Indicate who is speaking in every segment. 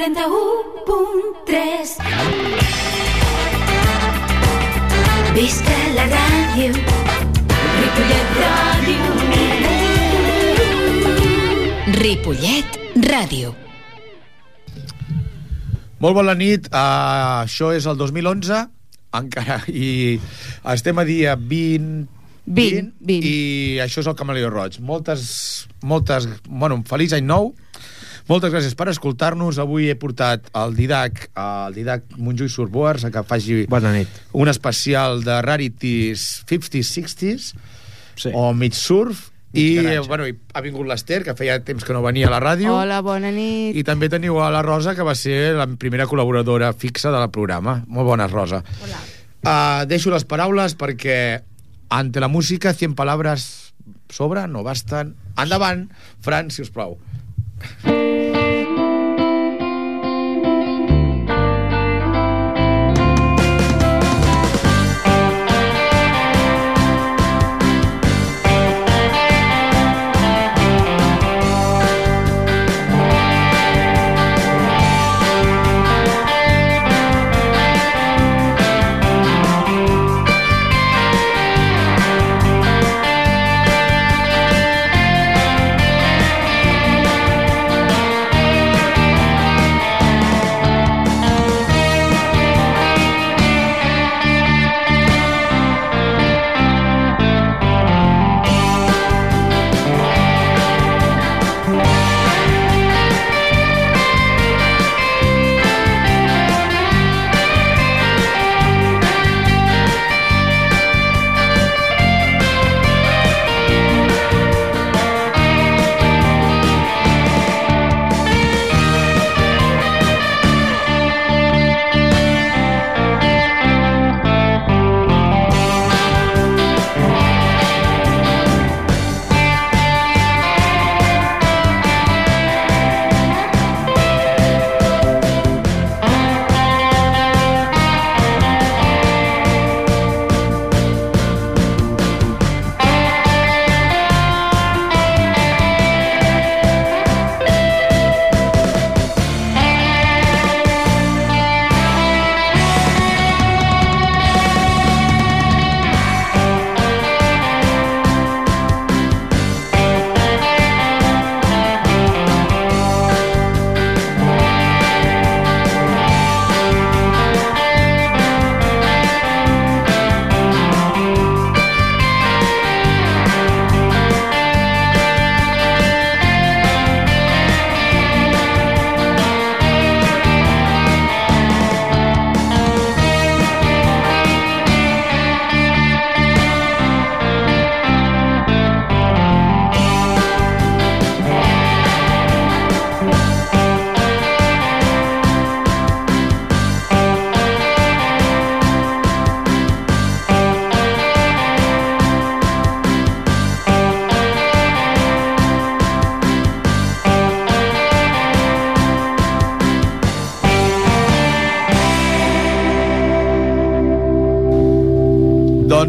Speaker 1: 91.3 Visca la ràdio Ripollet Ràdio
Speaker 2: Ripollet Ràdio.
Speaker 3: Molt bona nit, uh, això és el 2011 encara, i estem a dia 20,
Speaker 4: 20, 20.
Speaker 3: i això és el Camaleó Roig. Moltes, moltes, bueno, feliç any nou, moltes gràcies per escoltar-nos. Avui he portat el Didac, el Didac Montjuïc Surboars, a que faci
Speaker 5: Bona nit.
Speaker 3: un especial de Rarities 50s, 60s,
Speaker 5: Sí.
Speaker 3: o mig surf, i, bueno, i ha vingut l'Ester, que feia temps que no venia a la ràdio.
Speaker 4: Hola, bona nit.
Speaker 3: I també teniu a la Rosa, que va ser la primera col·laboradora fixa del programa. Molt bona, Rosa. Hola. Uh, deixo les paraules perquè ante la música 100 palabras sobran o bastan. Endavant, Fran, si us plau. Música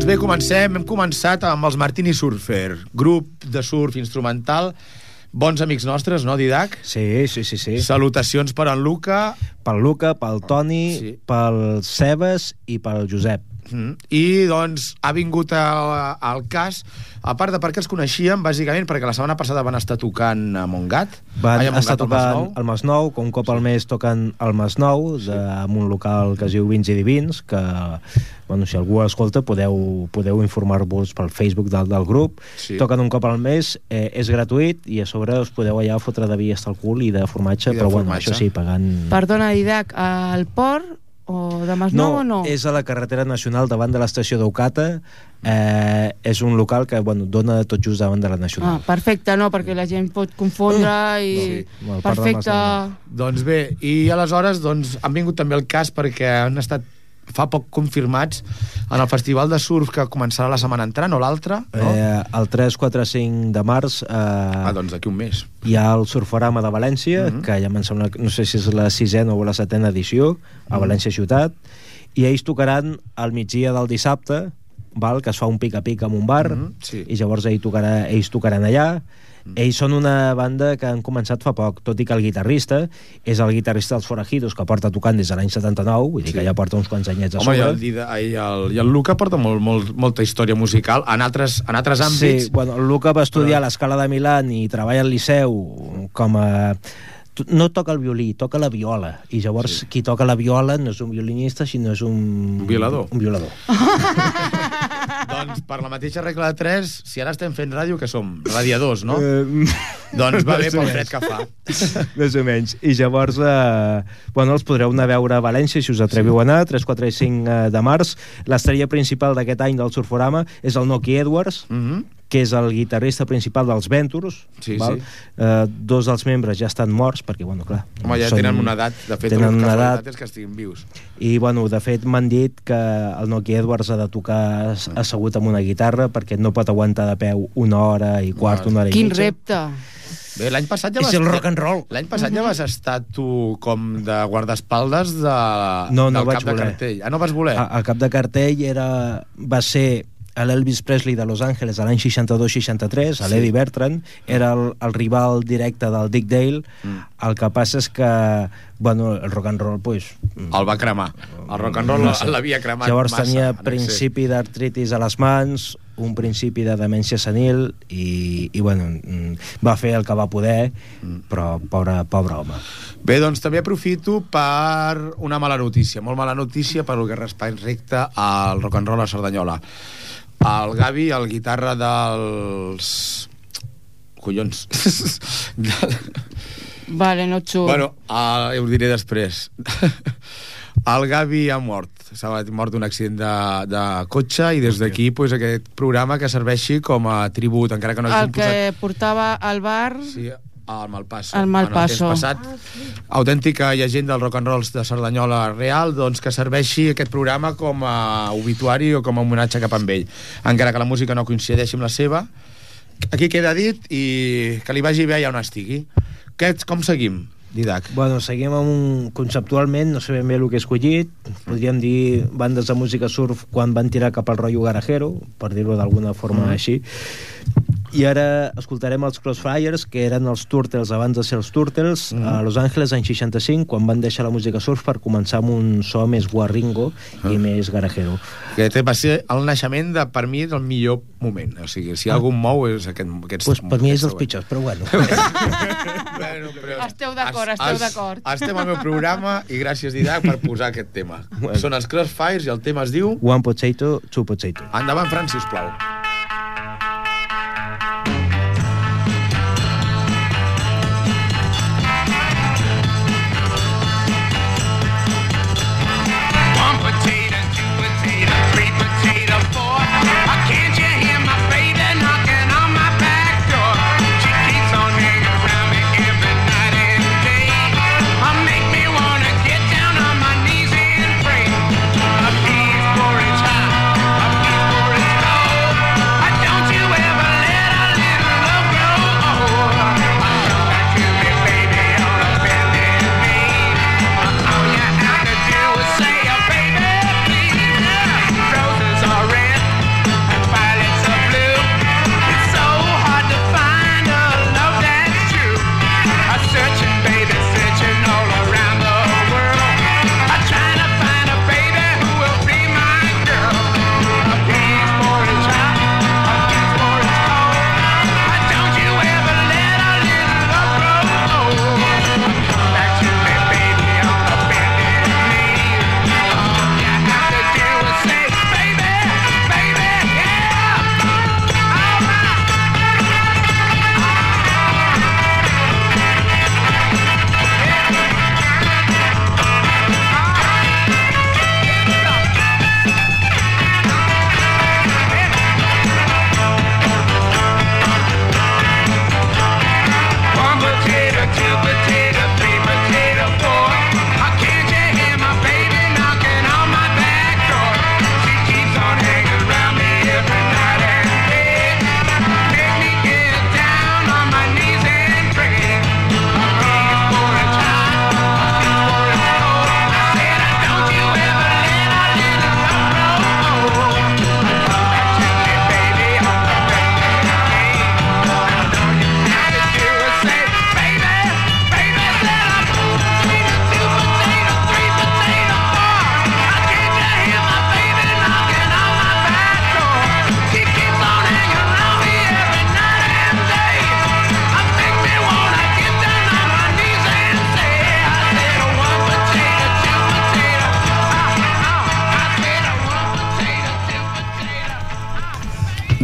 Speaker 3: Doncs bé, comencem. Hem començat amb els Martini Surfer, grup de surf instrumental, bons amics nostres, no, Didac?
Speaker 5: Sí, sí, sí, sí.
Speaker 3: Salutacions per en Luca.
Speaker 5: Pel Luca, pel Toni,
Speaker 3: Sí.
Speaker 5: pel Cebes i pel Josep.
Speaker 3: Mm. I, doncs, ha vingut al cas, a part de perquè els coneixíem, bàsicament perquè la setmana passada van estar tocant a Montgat.
Speaker 5: Van
Speaker 3: Ai, a Montgat,
Speaker 5: estar
Speaker 3: al
Speaker 5: tocant al Masnou, que un cop al mes toquen al Masnou, de, en un local que es diu Vins i Divins, que, bueno, si algú escolta, podeu, podeu informar-vos pel Facebook del, del grup.
Speaker 3: Sí.
Speaker 5: Toquen un cop al mes, eh, és gratuït, i a sobre us podeu allà fotre de vi hasta el cul i de formatge,
Speaker 3: I de
Speaker 5: però bueno,
Speaker 3: formatge.
Speaker 5: això sí, pagant...
Speaker 4: Perdona, Didac, al port o de Masnou o no?
Speaker 5: és a la carretera nacional davant de l'estació d'Eucata. Eh, és un local que bueno, dona tot just davant de la
Speaker 4: Ah,
Speaker 5: nacional.
Speaker 4: perfecte, no, perquè la gent pot confondre i...
Speaker 3: Sí.
Speaker 5: Bueno, el port de
Speaker 4: perfecte.
Speaker 3: Doncs bé, i aleshores doncs, han vingut també el cas perquè han estat fa poc confirmats en el festival de surf que començarà la setmana entrant o l'altra, no?
Speaker 5: Eh, el 3, 4, 5 de març eh,
Speaker 3: ah, doncs d'aquí un mes.
Speaker 5: hi ha el Surforama de València,
Speaker 3: Mhm.
Speaker 5: que ja me'n sembla, no sé si és la sisena o la setena edició, a
Speaker 3: Mhm.
Speaker 5: València Ciutat, i ells tocaran al migdia del dissabte, val, que es fa un pica-pica en un bar,
Speaker 3: Mhm, sí.
Speaker 5: i llavors ells, tocarà, ells tocaran allà, Ells són una banda que han començat fa poc, tot i que el guitarrista és el guitarrista dels Forajidos, que porta tocant des de l'any 79, vull dir
Speaker 3: Sí.
Speaker 5: que ja porta uns quants anyets a
Speaker 3: Home, i
Speaker 5: sobre.
Speaker 3: el, i, el, i el Luca porta molt, molt, molta història musical en altres, en altres àmbits.
Speaker 5: Sí, bueno, el Luca va estudiar
Speaker 3: Però-
Speaker 5: a l'Escala de Milán i treballa al Liceu com a... No toca el violí, toca la viola. I llavors sí. qui toca la viola no és un violinista, sinó és un...
Speaker 3: Un violador.
Speaker 5: Un violador.
Speaker 3: Doncs per la mateixa regla de 3, si ara estem fent ràdio, que som? Radiadors, no?
Speaker 5: Eh,
Speaker 3: doncs va bé pel fred que fa.
Speaker 5: Més o menys. I llavors, eh, bueno, els podreu anar a veure a València, si us atreviu a anar, 3, 4 i 5 eh, de març. L'estrella principal d'aquest any del Surforama és el Noki Edwards,
Speaker 3: Mm -hmm.
Speaker 5: que és el guitarrista principal dels Ventures.
Speaker 3: Sí,
Speaker 5: val?
Speaker 3: sí.
Speaker 5: Eh, dos dels membres ja estan morts, perquè, bueno, clar...
Speaker 3: Home, ja
Speaker 5: són-
Speaker 3: tenen una edat. De fet,
Speaker 5: tenen una edat.
Speaker 3: és que estiguin vius.
Speaker 5: I, bueno, de fet, m'han dit que el Noki Edwards ha de tocar as- assegut amb una guitarra perquè no pot aguantar de peu una hora i quart, una hora i
Speaker 4: Quin
Speaker 5: mitja.
Speaker 4: repte.
Speaker 3: Bé, l'any passat ja
Speaker 5: És
Speaker 3: vas...
Speaker 5: el rock and roll.
Speaker 3: L'any passat ja vas estar tu com de guardaespaldes de,
Speaker 5: No, no
Speaker 3: del
Speaker 5: vaig
Speaker 3: cap de
Speaker 5: voler.
Speaker 3: cartell. Ah, no vas voler?
Speaker 5: A, a cap de cartell era, va ser a l'Elvis Presley de Los Angeles a l'any 62-63, a
Speaker 3: Sí.
Speaker 5: l'Eddie Bertrand, era el, el rival directe del Dick Dale,
Speaker 3: Mm.
Speaker 5: el que passa és que bueno, el rock and roll pues,
Speaker 3: El va cremar. El rock and roll
Speaker 5: no sé.
Speaker 3: l'havia cremat
Speaker 5: Llavors
Speaker 3: massa.
Speaker 5: tenia principi d'artritis a les mans, un principi de demència senil i, i bueno, mm, va fer el que va poder,
Speaker 3: Mm.
Speaker 5: però pobre, pobre home.
Speaker 3: Bé, doncs també aprofito per una mala notícia, molt mala notícia per el que respecta al rock and roll a Cerdanyola. El Gavi, el guitarra dels... Collons.
Speaker 4: Vale, no xut.
Speaker 3: bueno, uh, ho diré després. el Gavi ha mort. S'ha mort d'un accident de, de cotxe i des d'aquí pues, aquest programa que serveixi com a tribut, encara que no
Speaker 4: el que
Speaker 3: posat...
Speaker 4: portava al bar...
Speaker 3: Sí, al Malpasso.
Speaker 4: Al Malpasso.
Speaker 3: En el passat, autèntica llegenda del rock and rolls de Cerdanyola real, doncs que serveixi aquest programa com a obituari o com a homenatge cap amb ell. Encara que la música no coincideixi amb la seva, aquí queda dit i que li vagi bé allà on estigui. Què, com seguim, Didac?
Speaker 5: Bueno, seguim amb un... Conceptualment, no sabem bé el que he escollit. Podríem dir bandes de música surf quan van tirar cap al rotllo garajero, per dir-ho d'alguna forma
Speaker 3: Mm.
Speaker 5: així. I ara escoltarem els Crossfires, que eren els Turtles abans de ser els Turtles,
Speaker 3: Mm.
Speaker 5: a Los Angeles l'any 65, quan van deixar la música surf per començar amb un so més guarringo i
Speaker 3: Ah.
Speaker 5: més garajero.
Speaker 3: Aquest va ser el naixement de, per mi, el millor moment. O sigui, si algun mou és aquest, aquests...
Speaker 5: Pues per mi és els
Speaker 3: següents.
Speaker 5: pitjors, però bueno.
Speaker 3: bueno, però...
Speaker 4: Esteu d'acord,
Speaker 3: es-
Speaker 4: esteu
Speaker 3: es-
Speaker 4: d'acord.
Speaker 3: Estem al meu programa i gràcies, Didac, per posar aquest tema.
Speaker 5: Bueno.
Speaker 3: Són els Crossfires i el tema es diu...
Speaker 5: One potato, two potato.
Speaker 3: Endavant, Fran, sisplau.
Speaker 6: One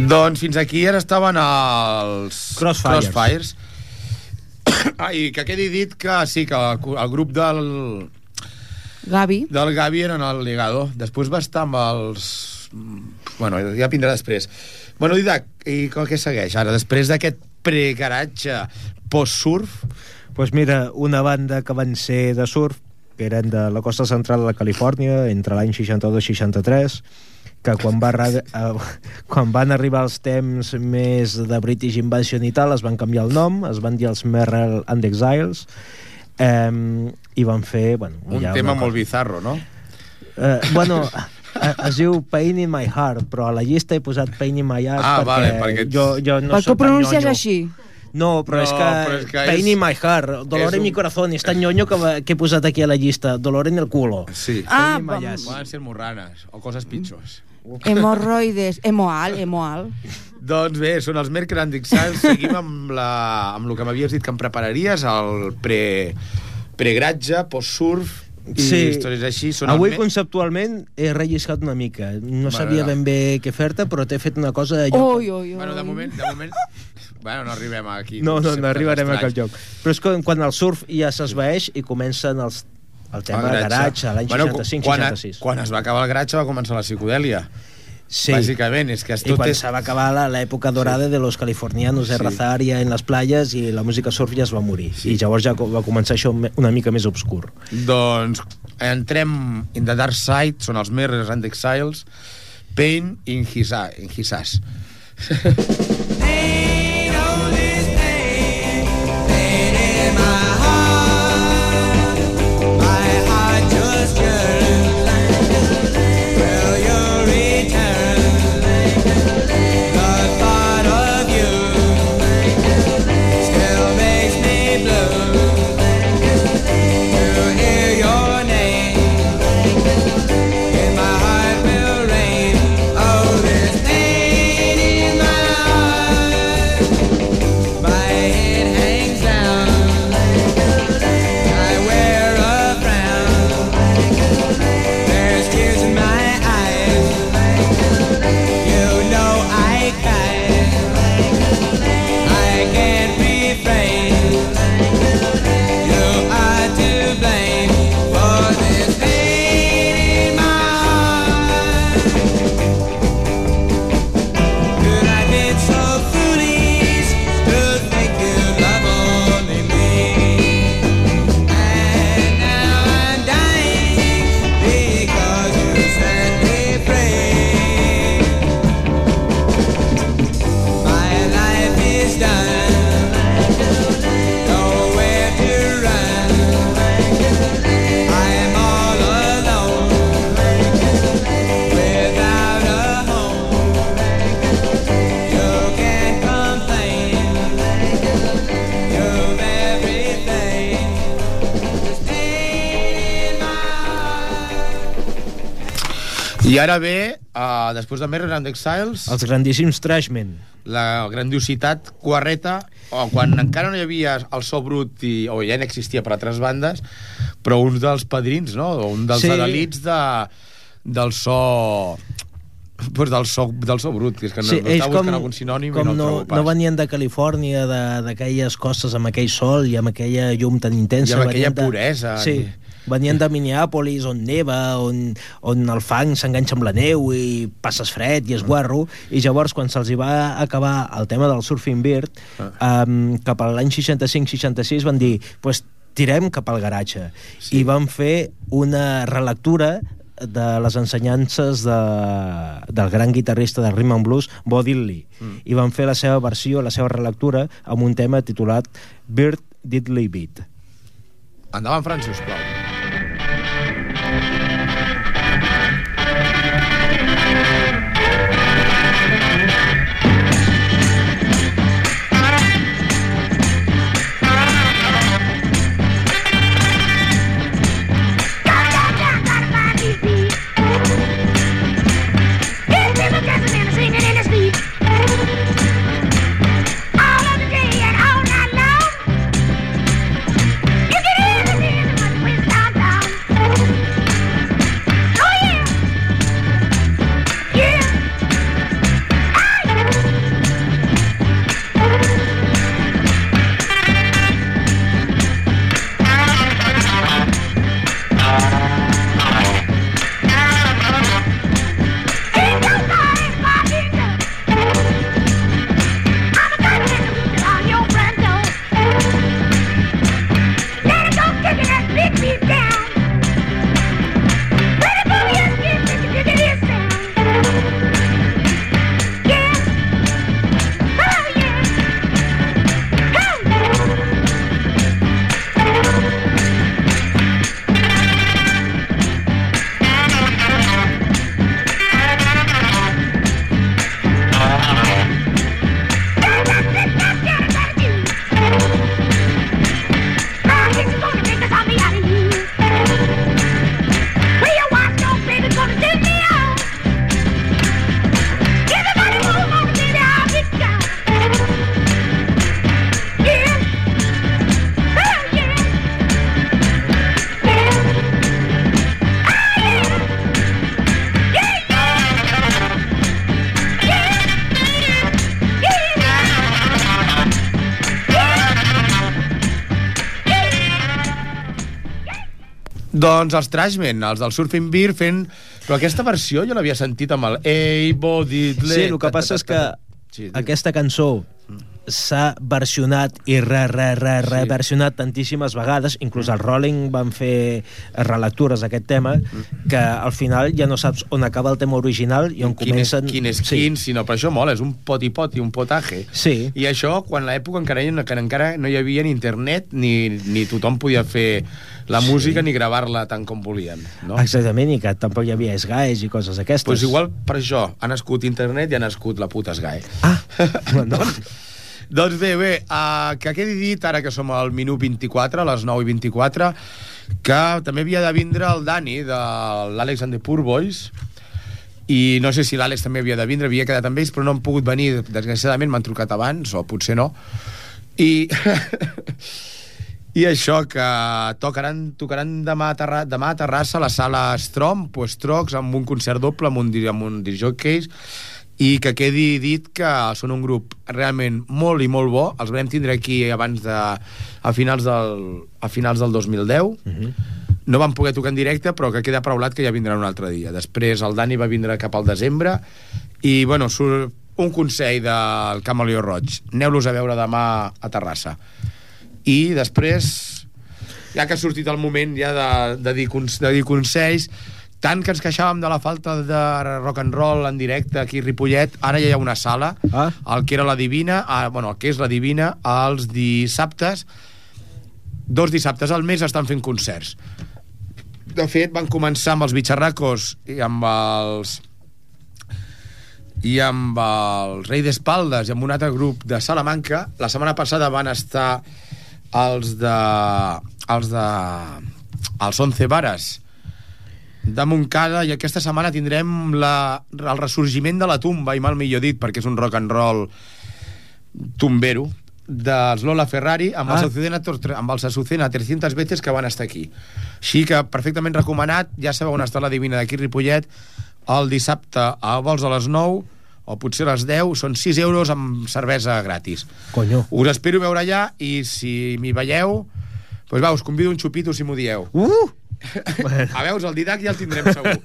Speaker 3: Doncs fins aquí ara estaven els
Speaker 5: Crossfires.
Speaker 3: Crossfires. Ah, i que quedi dit que sí, que el, el grup del,
Speaker 4: Gavi.
Speaker 3: del Gavi eren el Legado. Després va estar amb els... Bueno, ja vindrà després. Bueno, Didac, i com que segueix ara? Després d'aquest pregaratge post-surf,
Speaker 5: pues mira, una banda que van ser de surf, que eren de la costa central de Califòrnia, entre l'any 62 i 63, que quan, va, eh, quan van arribar els temps més de British Invasion i tal, es van canviar el nom, es van dir els Merrill and Exiles, eh, i van fer... Bueno,
Speaker 3: un
Speaker 5: ja
Speaker 3: tema
Speaker 5: una
Speaker 3: molt bizarro, no?
Speaker 5: Eh, bueno, eh, es diu Pain in my heart, però a la llista he posat Pain in my ass
Speaker 3: Ah,
Speaker 5: perquè
Speaker 3: vale, perquè ets-
Speaker 5: jo, jo no
Speaker 4: per què
Speaker 5: soc
Speaker 4: ho pronuncies així?
Speaker 5: No, però,
Speaker 3: No,
Speaker 5: és que,
Speaker 3: però és que
Speaker 5: Pain
Speaker 3: és-
Speaker 5: in my heart, Dolor en mi
Speaker 3: un-
Speaker 5: corazón, és tan nyonyo que, que he posat aquí a la llista, Dolor en el culo.
Speaker 3: Sí.
Speaker 4: Ah,
Speaker 5: Pain in my ass.
Speaker 3: Poden ser morranes o coses pitjors.
Speaker 4: hemorroides, hemoal, hemoal.
Speaker 3: Doncs bé, són els Mercury Exiles. Seguim amb, la, amb el que m'havies dit que em prepararies, el pre, pregratge, post-surf i històries així. Són
Speaker 5: Avui.
Speaker 3: Me-
Speaker 5: conceptualment he relliscat una mica. No sabia ben bé què fer-te, però t'he fet una cosa... allò-
Speaker 4: Ui, ui, ui.
Speaker 3: Bueno, de moment, de moment... Bueno, no arribem aquí.
Speaker 5: No, no, no arribarem a cap lloc. Però és que quan el surf ja s'esvaeix i comencen els, el tema de garatge, l'any
Speaker 3: Bueno,
Speaker 5: 65-66.
Speaker 3: quan, quan es va acabar el garatge va començar la psicodèlia.
Speaker 5: Sí.
Speaker 3: Bàsicament, és que és
Speaker 5: I
Speaker 3: tot
Speaker 5: quan
Speaker 3: és...
Speaker 5: se va acabar la- l'època dorada de los californianos de
Speaker 3: Sí.
Speaker 5: Razaria en les playes i la música surf ja es va morir.
Speaker 3: Sí.
Speaker 5: I llavors ja va començar això una mica més obscur.
Speaker 3: Doncs entrem in the dark side, són els Mirrors and Exiles, Pain in his, in his ass.
Speaker 7: I
Speaker 3: ara ve, uh, després de Mirrors and Exiles,
Speaker 5: Els grandíssims Trashmen.
Speaker 3: la grandiositat Cuarreta, o quan encara no hi havia el so brut, i, o ja n'existia per altres bandes, però uns dels padrins, no? Un dels
Speaker 5: Sí.
Speaker 3: adalits de, del so pues del so, del so brut, que és que no, sí, no estava buscant algun sinònim
Speaker 5: com
Speaker 3: i no,
Speaker 5: no,
Speaker 3: trobo pas.
Speaker 5: no venien de Califòrnia, d'aquelles costes amb aquell sol i amb aquella llum tan intensa.
Speaker 3: I amb aquella
Speaker 5: de,
Speaker 3: puresa.
Speaker 5: Sí, venien de Minneapolis, on neva, on, on el fang s'enganxa amb la neu i passes fred i
Speaker 3: Ah.
Speaker 5: esguarro, i llavors quan se'ls va acabar el tema del surfing bird,
Speaker 3: Ah.
Speaker 5: um, cap a l'any 65-66 van dir, pues, tirem cap al garatge. Sí. I van fer una relectura de les ensenyances de, del gran guitarrista de Rhythm and Blues, Bo Diddley, mm. i van fer la seva versió, la seva relectura, amb un tema titulat Bird Diddley Beat.
Speaker 3: Endavant, Fran, sisplau. Doncs els Trashmen, els del Surfing Beer fent... Però aquesta versió jo l'havia sentit amb el Ei, Body,
Speaker 5: Sí, el que passa és que aquesta cançó s'ha versionat i re, re, re, re,
Speaker 3: Sí.
Speaker 5: versionat tantíssimes vegades, inclús el Rolling van fer relectures d'aquest tema, que al final ja no saps on acaba el tema original i on
Speaker 3: quin és,
Speaker 5: comencen...
Speaker 3: quin és
Speaker 5: sí.
Speaker 3: quin, sinó per això mola, és un poti-poti, un potaje.
Speaker 5: Sí.
Speaker 3: I això, quan l'època encara, que encara no hi havia ni internet, ni, ni tothom podia fer la música ni gravar-la tant com volien. No?
Speaker 5: Exactament, i que tampoc hi havia esgaes i coses aquestes.
Speaker 3: pues igual per això ha nascut internet i ha nascut la puta Sky.
Speaker 5: Ah, bueno.
Speaker 3: Doncs bé, bé, uh, que quedi dit, ara que som al minut 24, a les 9 i 24, que també havia de vindre el Dani, de l'Àlex and the Poor Boys, i no sé si l'Àlex també havia de vindre, havia quedat amb ells, però no han pogut venir, desgraciadament m'han trucat abans, o potser no, i... I això, que tocaran, tocaran demà, a Terra, demà a Terrassa a la sala Strom, pues, Trocs, amb un concert doble, amb un, amb un disjockeys, i que quedi dit que són un grup realment molt i molt bo. Els vam tindre aquí abans de... a finals del, a finals del 2010. No van poder tocar en directe, però que queda paraulat que ja vindran un altre dia. Després el Dani va vindre cap al desembre i, bueno, surt un consell del Camaleó Roig. Aneu-los a veure demà a Terrassa. I després, ja que ha sortit el moment ja de, de, dir, de dir consells, tant que ens queixàvem de la falta de rock and roll en directe aquí a Ripollet, ara ja hi ha una sala,
Speaker 5: Ah.
Speaker 3: el que era la Divina, ah, bueno, el que és la Divina, els dissabtes, dos dissabtes al mes estan fent concerts. De fet, van començar amb els bitxarracos i amb els i amb el Rei d'Espaldes i amb un altre grup de Salamanca. La setmana passada van estar els de... els de... els Once Vares de Montcada i aquesta setmana tindrem la, el ressorgiment de la tumba i mal millor dit perquè és un rock and roll tumbero dels Lola Ferrari amb,
Speaker 5: Ah.
Speaker 3: Azucena, Tor- amb els Azucena 300 veces que van estar aquí així que perfectament recomanat ja sabeu on està la Divina d'aquí Ripollet el dissabte a vols a les 9 o potser a les 10 són 6 euros amb cervesa gratis
Speaker 5: Conyo.
Speaker 3: us espero veure allà i si m'hi veieu doncs va, us convido un xupito si m'ho dieu
Speaker 5: Uh!
Speaker 3: a veus, el Didac ja el tindrem segur.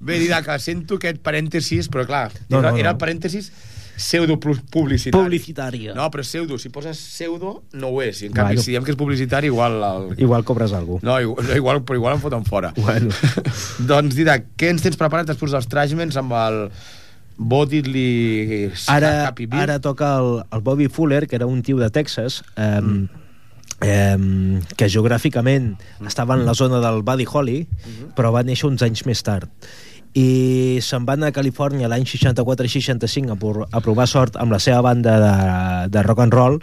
Speaker 3: Bé, Didac, sento aquest parèntesis, però clar,
Speaker 5: No,
Speaker 3: era,
Speaker 5: no, no.
Speaker 3: era el parèntesis pseudo-publicitari.
Speaker 5: Publicitària.
Speaker 3: No, però pseudo, si poses pseudo, no ho és. I en canvi,
Speaker 5: Bueno.
Speaker 3: si diem que és publicitari, igual... El...
Speaker 5: Igual cobres algú.
Speaker 3: No, igual, no, igual, però igual em foten fora.
Speaker 5: Bueno.
Speaker 3: doncs, Didac, què ens tens preparat després dels Trashmans amb el Bodily
Speaker 5: Ara, ara toca el, el Bobby Fuller, que era un tio de Texas, eh, mm. Eh, que geogràficament estava en la zona del Buddy Holly, però va néixer uns anys més tard. I se'n va anar a Califòrnia l'any 64-65 a, por- a provar sort amb la seva banda de, de rock and roll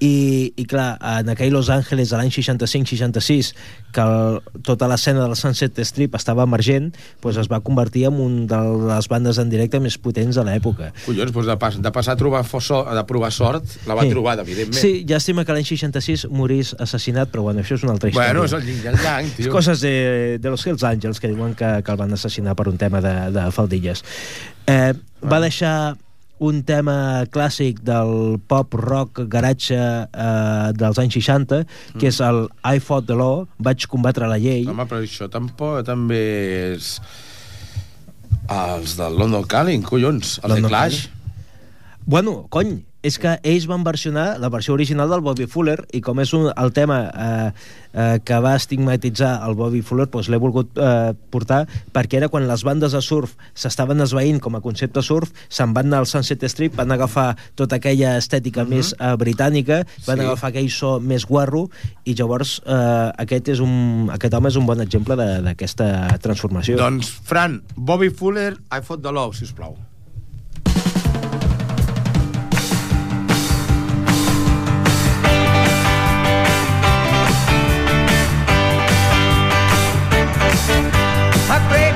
Speaker 5: i, i clar, en aquell Los Angeles de l'any 65-66 que el, tota l'escena del Sunset Strip estava emergent doncs es va convertir en un de les bandes en directe més potents de l'època
Speaker 3: Collons, doncs de, pas, de passar a trobar fo- so, de provar sort, la va
Speaker 5: Sí.
Speaker 3: trobar, evidentment.
Speaker 5: Sí, llàstima que l'any 66 morís assassinat, però bueno, això és una altra història.
Speaker 3: Bueno, és el el yang, tio.
Speaker 5: Coses de, de los Hells Angels que diuen que, que el van assassinar per un tema de, de faldilles. Eh, va deixar un tema clàssic del pop rock garatge eh, dels anys 60, que és el I Fought the Law, vaig combatre la llei.
Speaker 3: Home, però això tampoc també és... Els del London Calling, collons, els
Speaker 5: London
Speaker 3: de Clash.
Speaker 5: Bueno, cony, és que ells van versionar la versió original del Bobby Fuller i com és un, el tema eh, eh, que va estigmatitzar el Bobby Fuller doncs l'he volgut eh, portar perquè era quan les bandes de surf s'estaven esveint com a concepte surf se'n van anar al Sunset Strip, van agafar tota aquella estètica més eh, britànica van
Speaker 3: Sí.
Speaker 5: agafar aquell so més guarro i llavors eh, aquest, és un, aquest home és un bon exemple de- d'aquesta transformació
Speaker 3: Doncs, Fran, Bobby Fuller, I Fought the Love, sisplau.
Speaker 7: I played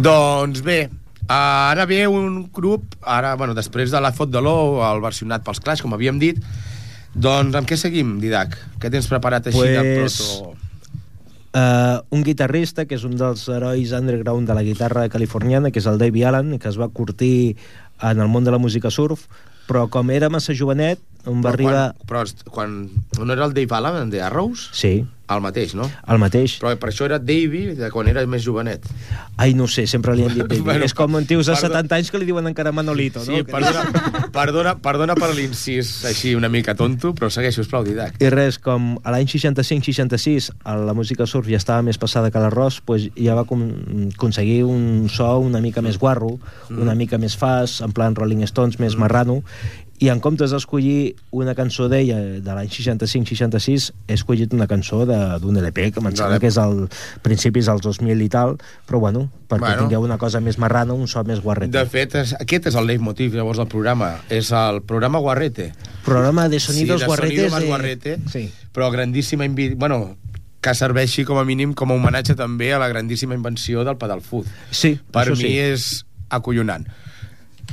Speaker 3: Doncs bé, ara ve un grup, ara, bueno, després de la Fot de l'Ou, el versionat pels Clash, com havíem dit, doncs amb què seguim, Didac? Què tens preparat així de
Speaker 5: Pues-
Speaker 3: proto...
Speaker 5: Uh, un guitarrista que és un dels herois underground de la guitarra californiana, que és el Davey Allen, que es va curtir en el món de la música surf, però com era massa jovenet, on va
Speaker 3: Però
Speaker 5: arribar...
Speaker 3: Quan, però quan, no era el Dave Allen de Arrows?
Speaker 5: Sí,
Speaker 3: El mateix, no?
Speaker 5: el mateix.
Speaker 3: Però per això era Davey de quan era més jovenet.
Speaker 5: Ai, no sé, sempre li han dit Davey.
Speaker 3: Bueno,
Speaker 5: és com en tios de
Speaker 3: perdó.
Speaker 5: 70 anys que li diuen encara Manolito, no?
Speaker 3: Sí, perdona, perdona, perdona per l'incís així una mica tonto, però segueixo, sisplau, Didac.
Speaker 5: I res, com a l'any 65-66 la música surf ja estava més passada que l'arròs, pues ja va aconseguir un so una mica més guarro,
Speaker 3: Mm.
Speaker 5: una mica més fast, en plan Rolling Stones, més marrano, i en comptes d'escollir una cançó d'ella de l'any 65-66, he escollit una cançó de- d'un LP, que em sembla que és al principis dels 2000 i tal, però bueno, perquè
Speaker 3: Bueno.
Speaker 5: tingueu una cosa més marrana, un so més guarrete.
Speaker 3: De fet, és, aquest és el leitmotiv llavors del programa. És el programa Guarrete.
Speaker 5: Programa de sonidos
Speaker 3: sí, de
Speaker 5: guarretes.
Speaker 3: Sonido
Speaker 5: de-
Speaker 3: Guarrete,
Speaker 5: Sí.
Speaker 3: però grandíssima... Invi... Bueno, que serveixi com a mínim com a homenatge també a la grandíssima invenció del pedal foot.
Speaker 5: Sí,
Speaker 3: Per mi
Speaker 5: sí.
Speaker 3: és acollonant.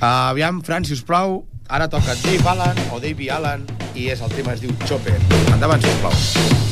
Speaker 3: Uh, aviam, Fran, si us plau, ara toca Dave Allen o Davey Allen i és el tema es diu Chopper. Endavant, si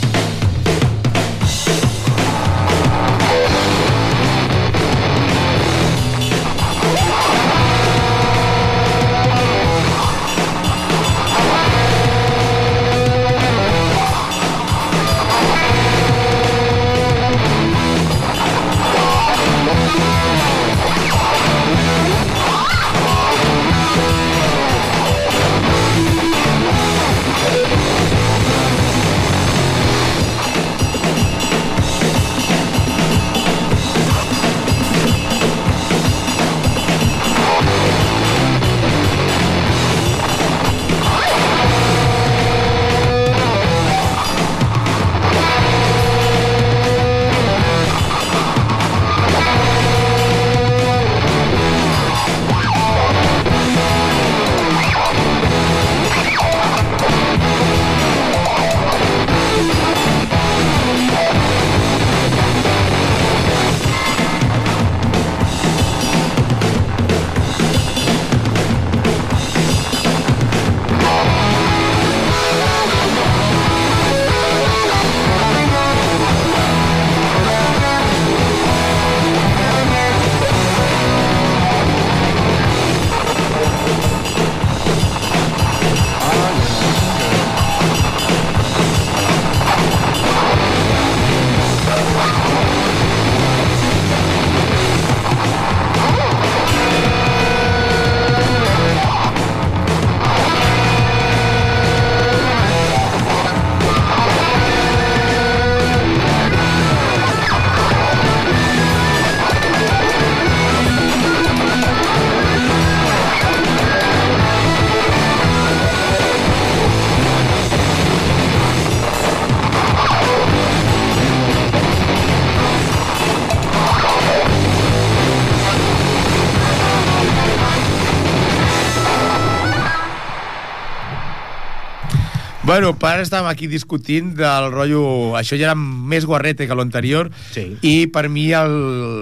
Speaker 3: Bueno, per ara estàvem aquí discutint del rotllo... Això ja era més guarrete que l'anterior
Speaker 5: Sí.
Speaker 3: i per mi el,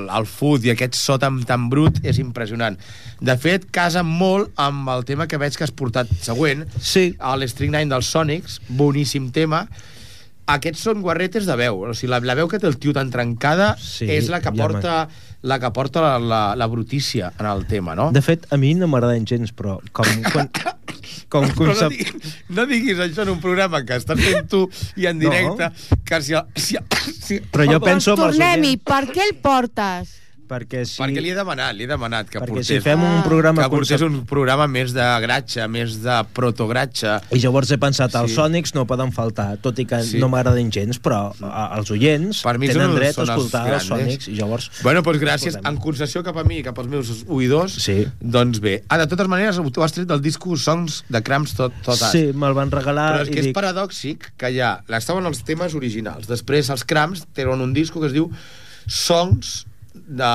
Speaker 3: el food i aquest so tan, tan brut és impressionant. De fet, casa molt amb el tema que veig que has portat següent,
Speaker 5: Sí.
Speaker 3: el String 9 dels Sonics, boníssim tema. Aquests són guarretes de veu, o sigui, la, la veu que té el tio tan trencada
Speaker 5: Sí,
Speaker 3: és la que
Speaker 5: ja
Speaker 3: porta, la, que porta la, la, la brutícia en el tema, no?
Speaker 5: De fet, a mi no m'agraden gens, però com, quan, com
Speaker 3: Però no, diguis, no diguis això en un programa que estàs fent tu i en
Speaker 5: No.
Speaker 3: directe, que si, si, si,
Speaker 5: Però jo penso
Speaker 4: Tornem-hi, per què el portes?
Speaker 5: Perquè si...
Speaker 3: Perquè li he demanat, li he demanat que
Speaker 5: perquè
Speaker 3: portés,
Speaker 5: si fem un programa
Speaker 3: que portés un programa més de gratxa, més de protogratxa.
Speaker 5: I llavors he pensat, els
Speaker 3: Sí.
Speaker 5: Sònics no poden faltar, tot i que
Speaker 3: Sí.
Speaker 5: no m'agraden gens, però a, els oients
Speaker 3: Per mi
Speaker 5: tenen
Speaker 3: els-
Speaker 5: dret a
Speaker 3: els
Speaker 5: escoltar els,
Speaker 3: grandes.
Speaker 5: Sònics, i llavors...
Speaker 3: Bueno, doncs gràcies. En concessió cap a mi i cap als meus oïdors,
Speaker 5: Sí.
Speaker 3: doncs bé. Ah, de totes maneres, tu has tret del disco Songs de Cramps tot, tot
Speaker 5: Sí, me'l van regalar
Speaker 3: Però és que és
Speaker 5: dic...
Speaker 3: paradòxic que ja estaven els temes originals. Després els Cramps tenen un disco que es diu Songs de...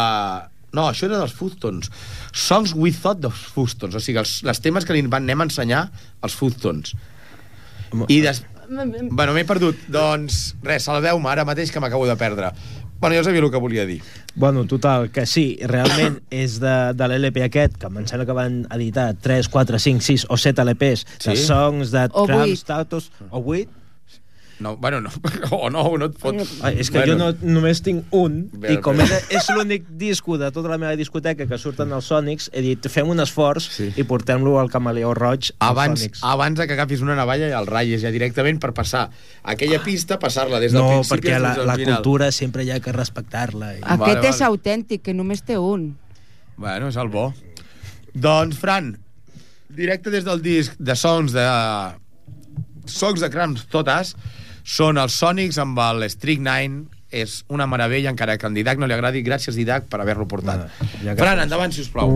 Speaker 3: No, això era dels Fustons. Songs we thought dels Fustons. O sigui, els, els temes que li van anem a ensenyar als Fustons. I des... Bueno, m'he perdut. Doncs res, salveu-me ara mateix que m'acabo de perdre. Bueno, ja sabia el que volia dir.
Speaker 5: Bueno, total, que sí, realment és de, de l'LP aquest, que em sembla que van editar 3, 4, 5, 6 o 7 LPs de
Speaker 3: Sí?
Speaker 5: songs, de
Speaker 4: O
Speaker 5: tatos, o 8.
Speaker 3: No, bueno, no, o no, no et pot...
Speaker 5: Ah, és que
Speaker 3: bueno,
Speaker 5: jo no, només tinc un,
Speaker 3: Bé,
Speaker 5: i com
Speaker 3: bé.
Speaker 5: era, és l'únic disco de tota la meva discoteca que surten els Sònics, he dit, fem un esforç
Speaker 3: Sí.
Speaker 5: i portem-lo al Camaleó Roig als
Speaker 3: Abans,
Speaker 5: Sònics.
Speaker 3: abans de que agafis una navalla i el ratlles ja directament per passar aquella pista, passar-la des del
Speaker 5: No,
Speaker 3: principi
Speaker 5: perquè la, la
Speaker 3: final.
Speaker 5: cultura sempre hi ha que respectar-la. I...
Speaker 4: Aquest
Speaker 3: Vale,
Speaker 4: és
Speaker 3: vale.
Speaker 4: autèntic, que només té un.
Speaker 3: Bueno, és el bo. Doncs, Fran, directe des del disc de sons de... Socs de crams totes, són els Sònics amb el Strict Nine, és una meravella, encara que al Didac no li agradi. Gràcies, Didac, per haver-lo portat.
Speaker 5: Nada, ja
Speaker 3: Fran, endavant, si us plau.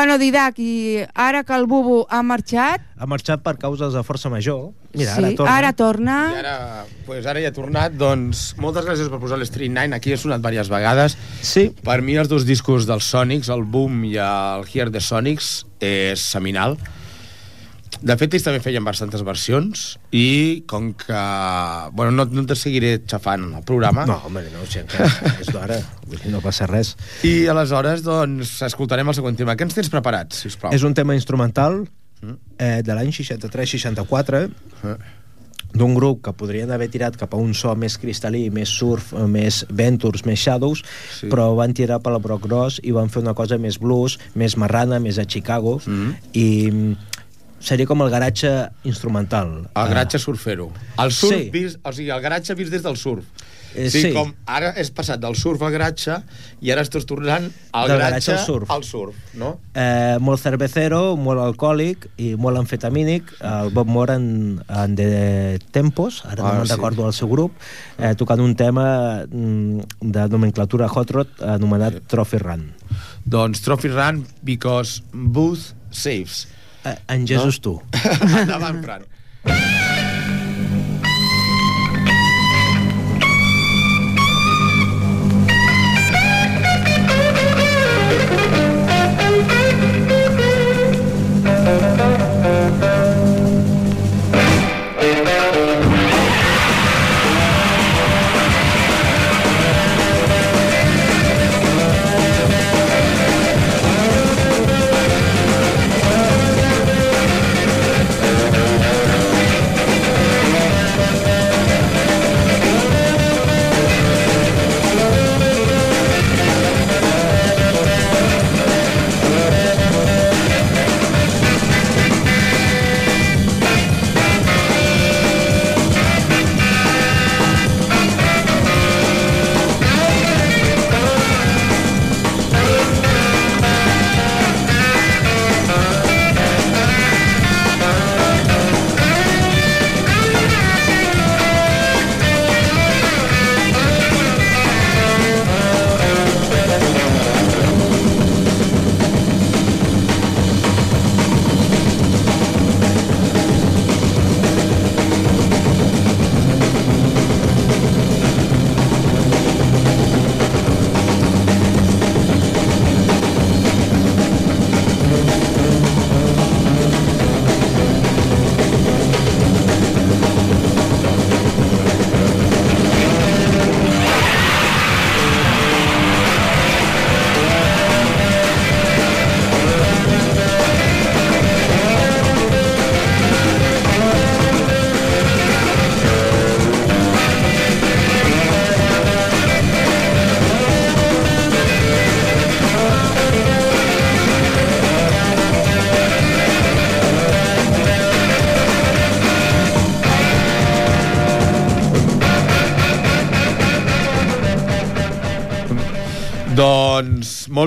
Speaker 4: Bueno, Didac, i ara que el Bubu ha marxat,
Speaker 5: Ha marxat per causes de força major. Mira,
Speaker 4: sí,
Speaker 5: ara torna.
Speaker 4: ara torna.
Speaker 3: I ara, pues ara ja ha tornat, doncs moltes gràcies per posar l'Street Nine, aquí ha sonat diverses vegades.
Speaker 5: Sí,
Speaker 3: Per mi els dos discos dels Sonics, el Boom i el Here the Sonics, és seminal. De fet, ells també feien bastantes versions i com que... Bueno, no, no te seguiré xafant el programa.
Speaker 5: no, home, no, si encara és d'hora, no passa res.
Speaker 3: I aleshores, doncs, escoltarem el següent tema. Què ens tens preparat, sisplau?
Speaker 5: És un tema instrumental eh, de l'any 63-64
Speaker 3: Eh.
Speaker 5: d'un grup que podrien haver tirat cap a un so més cristal·lí, més surf, més ventures, més shadows,
Speaker 3: Sí.
Speaker 5: però van tirar per la broc gros i van fer una cosa més blues, més marrana, més a Chicago,
Speaker 3: Mhm.
Speaker 5: i mm, seria com el garatge instrumental.
Speaker 3: El garatge surfero. El surf
Speaker 5: Sí.
Speaker 3: vist, o sigui, el garatge vist des del surf.
Speaker 5: Eh,
Speaker 3: o sigui,
Speaker 5: sí.
Speaker 3: com ara és passat del surf al garatge i ara estàs tornant al
Speaker 5: Del
Speaker 3: garatge,
Speaker 5: garatge al surf.
Speaker 3: al surf, no?
Speaker 5: eh, molt cervecero, molt alcohòlic i molt amfetamínic, el Bob Moore en, en de Tempos, ara
Speaker 3: Ah,
Speaker 5: no me'n
Speaker 3: sí.
Speaker 5: recordo el seu grup, eh, tocant un tema mm, de nomenclatura hot rod anomenat Trophy Run.
Speaker 3: Doncs Trophy Run because Booth saves.
Speaker 5: Eh, en Jesús tu.
Speaker 3: Endavant, Fran.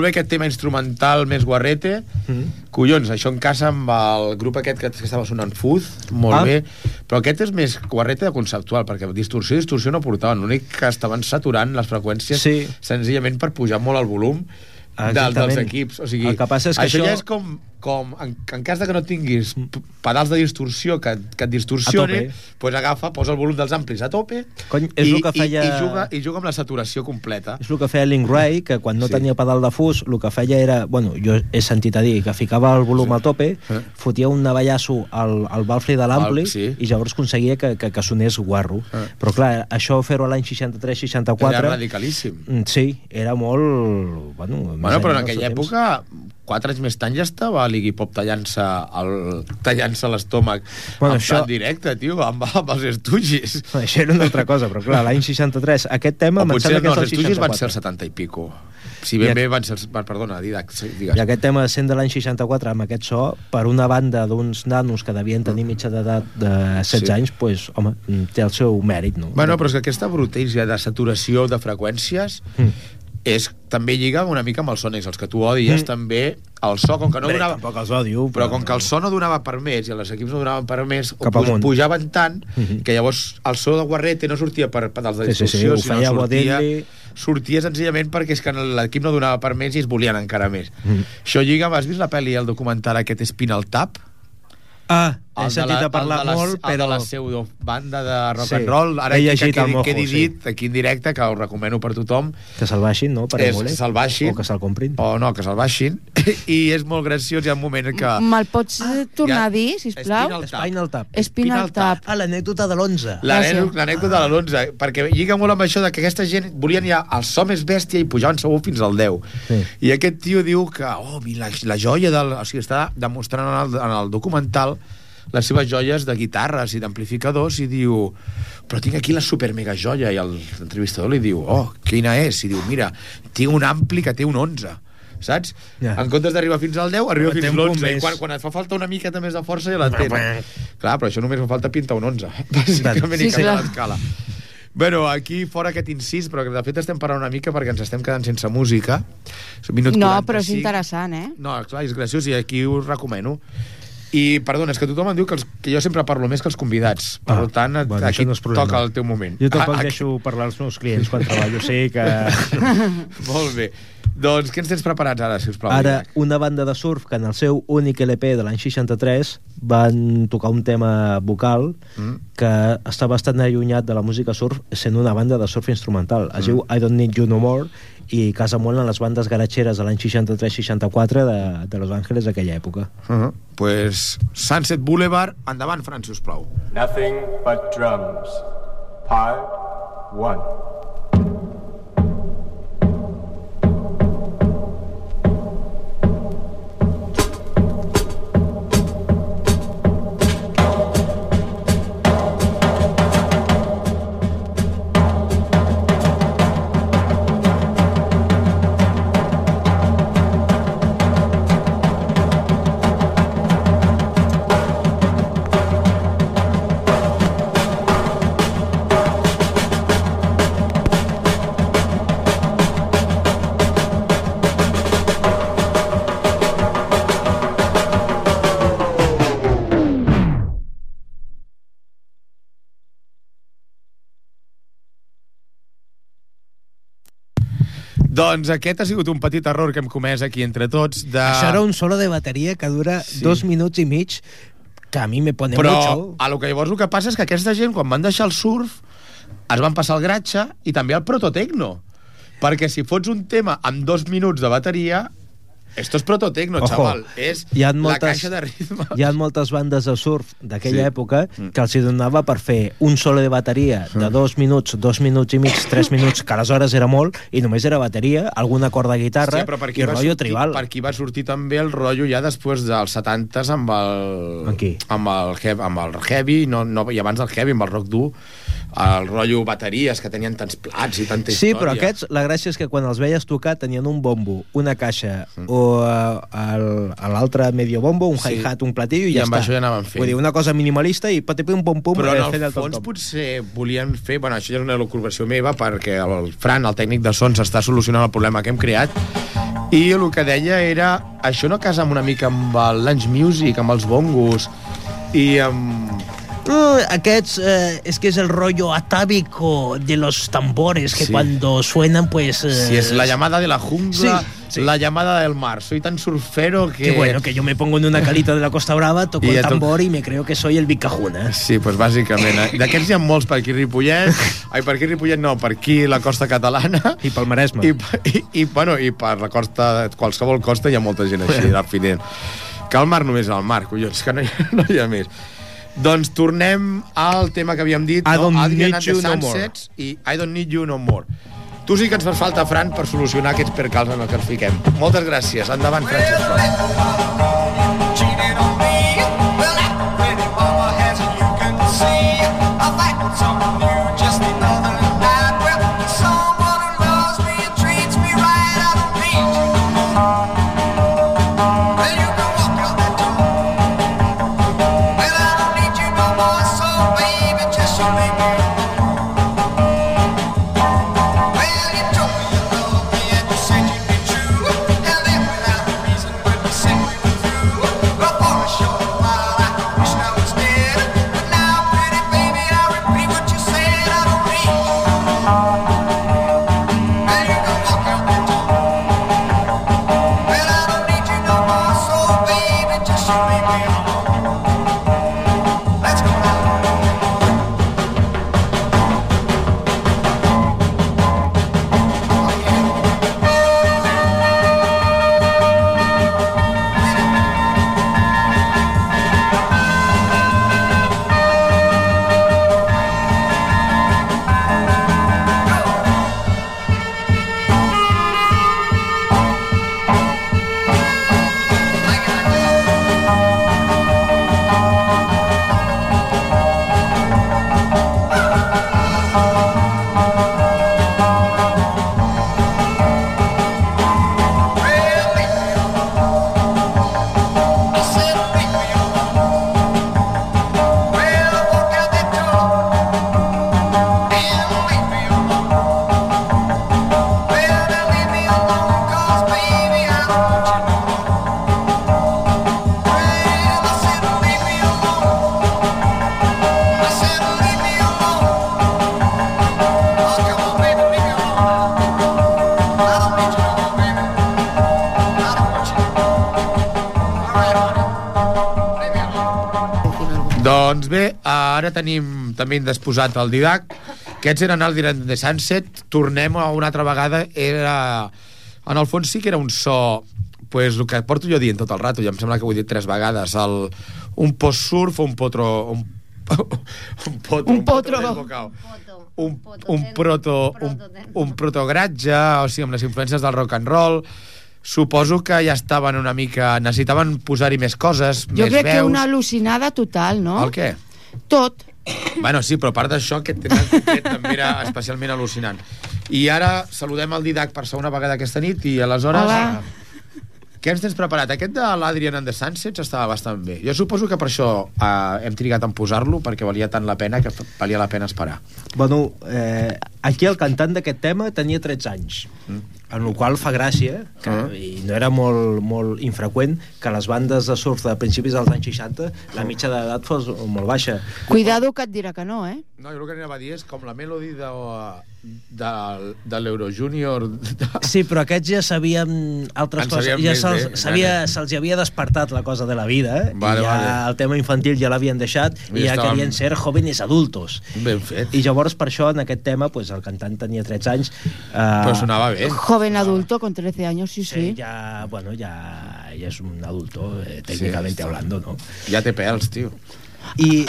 Speaker 3: Molt bé aquest tema instrumental més guarrete.
Speaker 5: Mm.
Speaker 3: Collons, això encaixa amb el grup aquest que, que estava sonant Fuz, molt
Speaker 5: Ah.
Speaker 3: bé. Però aquest és més guarrete de conceptual, perquè distorsió i distorsió no portaven. L'únic que estaven saturant les freqüències
Speaker 5: Sí.
Speaker 3: senzillament per pujar molt el volum
Speaker 5: Exactament.
Speaker 3: dels equips. O sigui,
Speaker 5: El que passa és que
Speaker 3: això,
Speaker 5: això-
Speaker 3: ja és com, com en, en cas de que no tinguis pedals de distorsió que, que et distorsioni, pues agafa, posa el volum dels amplis a tope
Speaker 5: Cony, és
Speaker 3: i,
Speaker 5: el que feia-
Speaker 3: i, i, juga, i juga amb la saturació completa.
Speaker 5: És el que feia Link Ray, que quan no
Speaker 3: Sí.
Speaker 5: tenia pedal de fus, el que feia era... Bueno, jo he sentit a dir que ficava el volum
Speaker 3: Sí.
Speaker 5: a tope,
Speaker 3: Eh.
Speaker 5: fotia un navallasso al, al balfli de l'ampli
Speaker 3: sí.
Speaker 5: i llavors aconseguia que, que, que sonés guarro.
Speaker 3: Eh.
Speaker 5: Però clar, això fer-ho a l'any 63-64...
Speaker 3: Era radicalíssim.
Speaker 5: Mm, Sí, era molt... Bueno,
Speaker 3: Bueno, però en aquella
Speaker 5: temps.
Speaker 3: Quatre anys més tard, ja estava l'Iggy Pop tallant-se el- tallant-se l'estómac
Speaker 5: Bueno,
Speaker 3: en
Speaker 5: això-
Speaker 3: plan directe, tio, amb, amb els estugis.
Speaker 5: Això era una altra cosa, però clar, l'any 63, aquest tema
Speaker 3: O potser no, els
Speaker 5: el
Speaker 3: estugis van
Speaker 5: 64.
Speaker 3: ser el 70 i pico. Si ben
Speaker 5: I
Speaker 3: bé van ser els... Perdona, Didac, digues.
Speaker 5: I aquest tema sent de l'any 64 amb aquest so, per una banda d'uns nanos que devien tenir mitja d'edat de 16
Speaker 3: Sí.
Speaker 5: anys, pues, home, té el seu mèrit, no?
Speaker 3: Bueno, però és que aquesta brutència de saturació de freqüències
Speaker 5: Mm.
Speaker 3: És, també lliga una mica amb els sònics, els que tu odies,
Speaker 5: Mm.
Speaker 3: també el so, com que no
Speaker 5: Bé,
Speaker 3: donava...
Speaker 5: tampoc els odio,
Speaker 3: Però com que el so no donava per més i els equips no donaven per més,
Speaker 5: Cap
Speaker 3: puj-
Speaker 5: amunt.
Speaker 3: pujaven tant
Speaker 5: Mhm.
Speaker 3: que llavors el so de guarrete no sortia per pedals de
Speaker 5: Sí, sí, sí, ho
Speaker 3: sinó
Speaker 5: feia
Speaker 3: sortia,
Speaker 5: Bodelli.
Speaker 3: sortia senzillament perquè és que l'equip no donava per més i es volien encara més.
Speaker 5: Mhm.
Speaker 3: Això lliga, has vist la pel·li, el documental aquest Spinal Tap?
Speaker 5: Ah, he sentit
Speaker 3: la-
Speaker 5: a parlar
Speaker 3: de la,
Speaker 5: molt,
Speaker 3: El de
Speaker 5: però...
Speaker 3: la pseudo banda de rock
Speaker 5: Sí,
Speaker 3: and roll. Ara
Speaker 5: he llegit
Speaker 3: que
Speaker 5: el
Speaker 3: quedi,
Speaker 5: mojo,
Speaker 3: quedi
Speaker 5: sí.
Speaker 3: dit aquí en directe, que ho recomano per tothom,
Speaker 5: Que se'l baixin, no? Per
Speaker 3: és que se'l baixin.
Speaker 5: O que se'l comprin.
Speaker 3: o no, que se'l baixin, i és molt graciós, hi ha un moment que...
Speaker 4: Me'l pots eh, tornar
Speaker 3: ja.
Speaker 4: a dir, sisplau?
Speaker 3: Spinal Tap.
Speaker 5: Spinal Tap.
Speaker 4: Spinal Tap.
Speaker 5: Ah, l'anècdota de l'11.
Speaker 3: L'anècdota l'anècdota de l'11, perquè lliga molt amb això de que aquesta gent volien ja el so més bèstia i pujaven segur fins al 10.
Speaker 5: Sí.
Speaker 3: I aquest tio diu que, oh, mira, la, la joia del... O sigui, està demostrant en el, en el documental les seves joies de guitarres i d'amplificadors i diu, però tinc aquí la super mega joia i l'entrevistador li diu, oh, quina és? I diu, mira, tinc un ampli que té un 11 saps?
Speaker 5: Ja.
Speaker 3: En comptes d'arribar fins al 10, arriba fins
Speaker 5: punt
Speaker 3: l'11 i quan, quan et fa falta una miqueta més de força ja la tens. Clar, però això només fa falta pintar un 11 bàsicament
Speaker 4: Sí,
Speaker 3: i canviar l'escala Bueno, aquí fora aquest incís, però que de fet estem parant una mica perquè ens estem quedant sense música. Minut
Speaker 4: No,
Speaker 3: 45.
Speaker 4: però és interessant, eh?
Speaker 3: No, clar, és graciós i aquí us recomano. I, perdona, és que tothom em diu que, els, que jo sempre parlo més que els convidats. Per
Speaker 5: Ah,
Speaker 3: tant, et,
Speaker 5: bueno,
Speaker 3: aquí
Speaker 5: no
Speaker 3: toca el teu moment.
Speaker 5: Jo tampoc
Speaker 3: Ah, aquí-
Speaker 5: deixo parlar als meus clients quan treballo. Sé que...
Speaker 3: Molt bé. Doncs què ens tens preparats ara, si us plau?
Speaker 5: Ara, una banda de surf que en el seu únic LP de l'any 63 van tocar un tema vocal
Speaker 3: Mm.
Speaker 5: que està bastant allunyat de la música surf sent una banda de surf instrumental. Es diu I Don't Need You No More i casa molt en les bandes garatxeres de l'any 63-64 de, de Los Angeles d'aquella època.
Speaker 3: Uh -huh. pues Sunset Boulevard, endavant, Fran, si us plau.
Speaker 8: Nothing but drums. Part 1.
Speaker 3: Doncs aquest ha sigut un petit error que hem comès aquí entre tots. De...
Speaker 5: Això era un solo de bateria que dura
Speaker 3: Sí.
Speaker 5: dos minuts i mig que a mi me pone
Speaker 3: Però
Speaker 5: mucho.
Speaker 3: a lo que llavors el que passa és que aquesta gent, quan van deixar el surf, es van passar el gratxa i també el prototecno. Perquè si fots un tema amb dos minuts de bateria, esto es prototecno,
Speaker 5: Ojo,
Speaker 3: xaval. És
Speaker 5: hi ha
Speaker 3: la
Speaker 5: moltes-
Speaker 3: caixa de ritme.
Speaker 5: Hi ha moltes bandes de surf d'aquella
Speaker 3: Sí.
Speaker 5: època
Speaker 3: Mm.
Speaker 5: que els hi donava per fer un solo de bateria de dos minuts, dos minuts i mig, tres minuts, que aleshores era molt, i només era bateria, alguna corda de guitarra
Speaker 3: Hòstia, però per
Speaker 5: i rotllo
Speaker 3: sortir,
Speaker 5: tribal.
Speaker 3: per aquí va sortir també el rotllo ja després dels 70s amb el...
Speaker 5: Amb qui?
Speaker 3: Amb el, heavy, amb el heavy, no, no, i abans del heavy, amb el rock dur, el rotllo bateries, que tenien tants plats i tanta
Speaker 5: Sí,
Speaker 3: història.
Speaker 5: però aquests, la gràcia és que quan els veies tocar tenien un bombo, una caixa
Speaker 3: Mm.
Speaker 5: o eh, a l'altre medio bombo, un
Speaker 3: Sí.
Speaker 5: hi-hat, un platillo i,
Speaker 3: I
Speaker 5: ja
Speaker 3: amb
Speaker 5: està.
Speaker 3: això ja anaven fent.
Speaker 5: Vull dir, una cosa minimalista i pati pum pum pum
Speaker 3: però
Speaker 5: eh,
Speaker 3: en
Speaker 5: fent
Speaker 3: el
Speaker 5: el
Speaker 3: fons
Speaker 5: tom-tom.
Speaker 3: potser volien fer... Bueno, això ja és una elucubració meva perquè el Fran, el tècnic de sons, està solucionant el problema que hem creat i el que deia era això no casa amb una mica amb el lunch music, amb els bongos i amb...
Speaker 9: Uh, aquests, eh, es que es el rollo atávico de los tambores que
Speaker 3: Sí.
Speaker 9: cuando suenan, pues... eh,
Speaker 3: Si es la llamada de la jungla,
Speaker 9: Sí, sí.
Speaker 3: la llamada del mar. Soy tan surfero que...
Speaker 9: Que bueno, que yo me pongo en una calita de la Costa Brava, toco
Speaker 3: Y
Speaker 9: el tambor y me creo que soy el Vicajuna.
Speaker 3: Sí, doncs bàsicament. eh? D'aquests hi ha molts per aquí Ripollet. Ai, per aquí Ripollet no, per aquí la costa catalana.
Speaker 5: I pel Maresme.
Speaker 3: I, i, i, bueno, i per la costa, qualsevol costa hi ha molta gent així, definint. Que el mar només és el mar, collons, que no hi, no hi ha més. Doncs tornem al tema que havíem dit,
Speaker 5: I
Speaker 3: no?
Speaker 5: don't
Speaker 3: Adrian
Speaker 5: need
Speaker 3: and the
Speaker 5: you no more.
Speaker 3: I I don't need you no more. Tu sí que ens fas falta, Fran, per solucionar aquests percals en els que ens fiquem. Moltes gràcies. Endavant, Francesc.
Speaker 6: Well,
Speaker 3: tenim també disposat el Didac. Aquests eren el Diran de Sunset. Tornem a una altra vegada. Era... En el fons sí que era un so pues, el que porto jo dient tot el rato, i em sembla que ho he dit tres vegades, el, un post-surf o un potro... Un, un potro,
Speaker 4: Un potro.
Speaker 3: del bocau. un, un, proto, un, un protogratge, o sigui, amb les influències del rock and roll, suposo que ja estaven una mica... Necessitaven posar-hi més coses,
Speaker 4: Jo
Speaker 3: més
Speaker 4: crec que
Speaker 3: veus...
Speaker 4: una al·lucinada total, no?
Speaker 3: El què?
Speaker 4: Tot.
Speaker 3: Bueno, sí, però a part d'això, aquest tema també era especialment al·lucinant. I ara saludem el Didac per segona vegada aquesta nit i aleshores...
Speaker 4: Hola.
Speaker 3: Què ens tens preparat? Aquest de l'Adrian and the Sunsets estava bastant bé. Jo suposo que per això eh, hem trigat en posar-lo, perquè valia tant la pena que valia la pena esperar.
Speaker 5: Bueno, eh, aquí el cantant d'aquest tema tenia 13 anys, mm. en el qual fa gràcia, que,
Speaker 3: Ah.
Speaker 5: i no era molt, molt infreqüent, que les bandes de surf de principis dels anys 60 la mitja d'edat fos molt baixa.
Speaker 4: Cuidado que et dirà que no, eh?
Speaker 3: No, jo el que anava a dir és com la melody de, de, de l'Euro Junior... De...
Speaker 5: Sí, però aquests ja sabien altres
Speaker 3: En
Speaker 5: coses.
Speaker 3: sabien
Speaker 5: Ja se'ls sabia,
Speaker 3: vale.
Speaker 5: se'ls havia despertat la cosa de la vida, eh?
Speaker 3: Vale,
Speaker 5: I ja
Speaker 3: vale.
Speaker 5: el tema infantil ja l'havien deixat
Speaker 3: I
Speaker 5: i ja
Speaker 3: estàvem-
Speaker 5: querien ser jóvenes adultos.
Speaker 3: Ben fet.
Speaker 5: I llavors, per això, en aquest tema, pues, el cantant tenia 13 anys. Eh,
Speaker 3: Però sonava bé.
Speaker 4: Joven adulto con 13 años, sí,
Speaker 5: Sí,
Speaker 4: sí.
Speaker 5: ya, bueno, ya, ya es un adulto, eh, técnicamente
Speaker 3: Sí,
Speaker 5: hablando, ¿no?
Speaker 3: Ja té pèls, tio.
Speaker 5: I,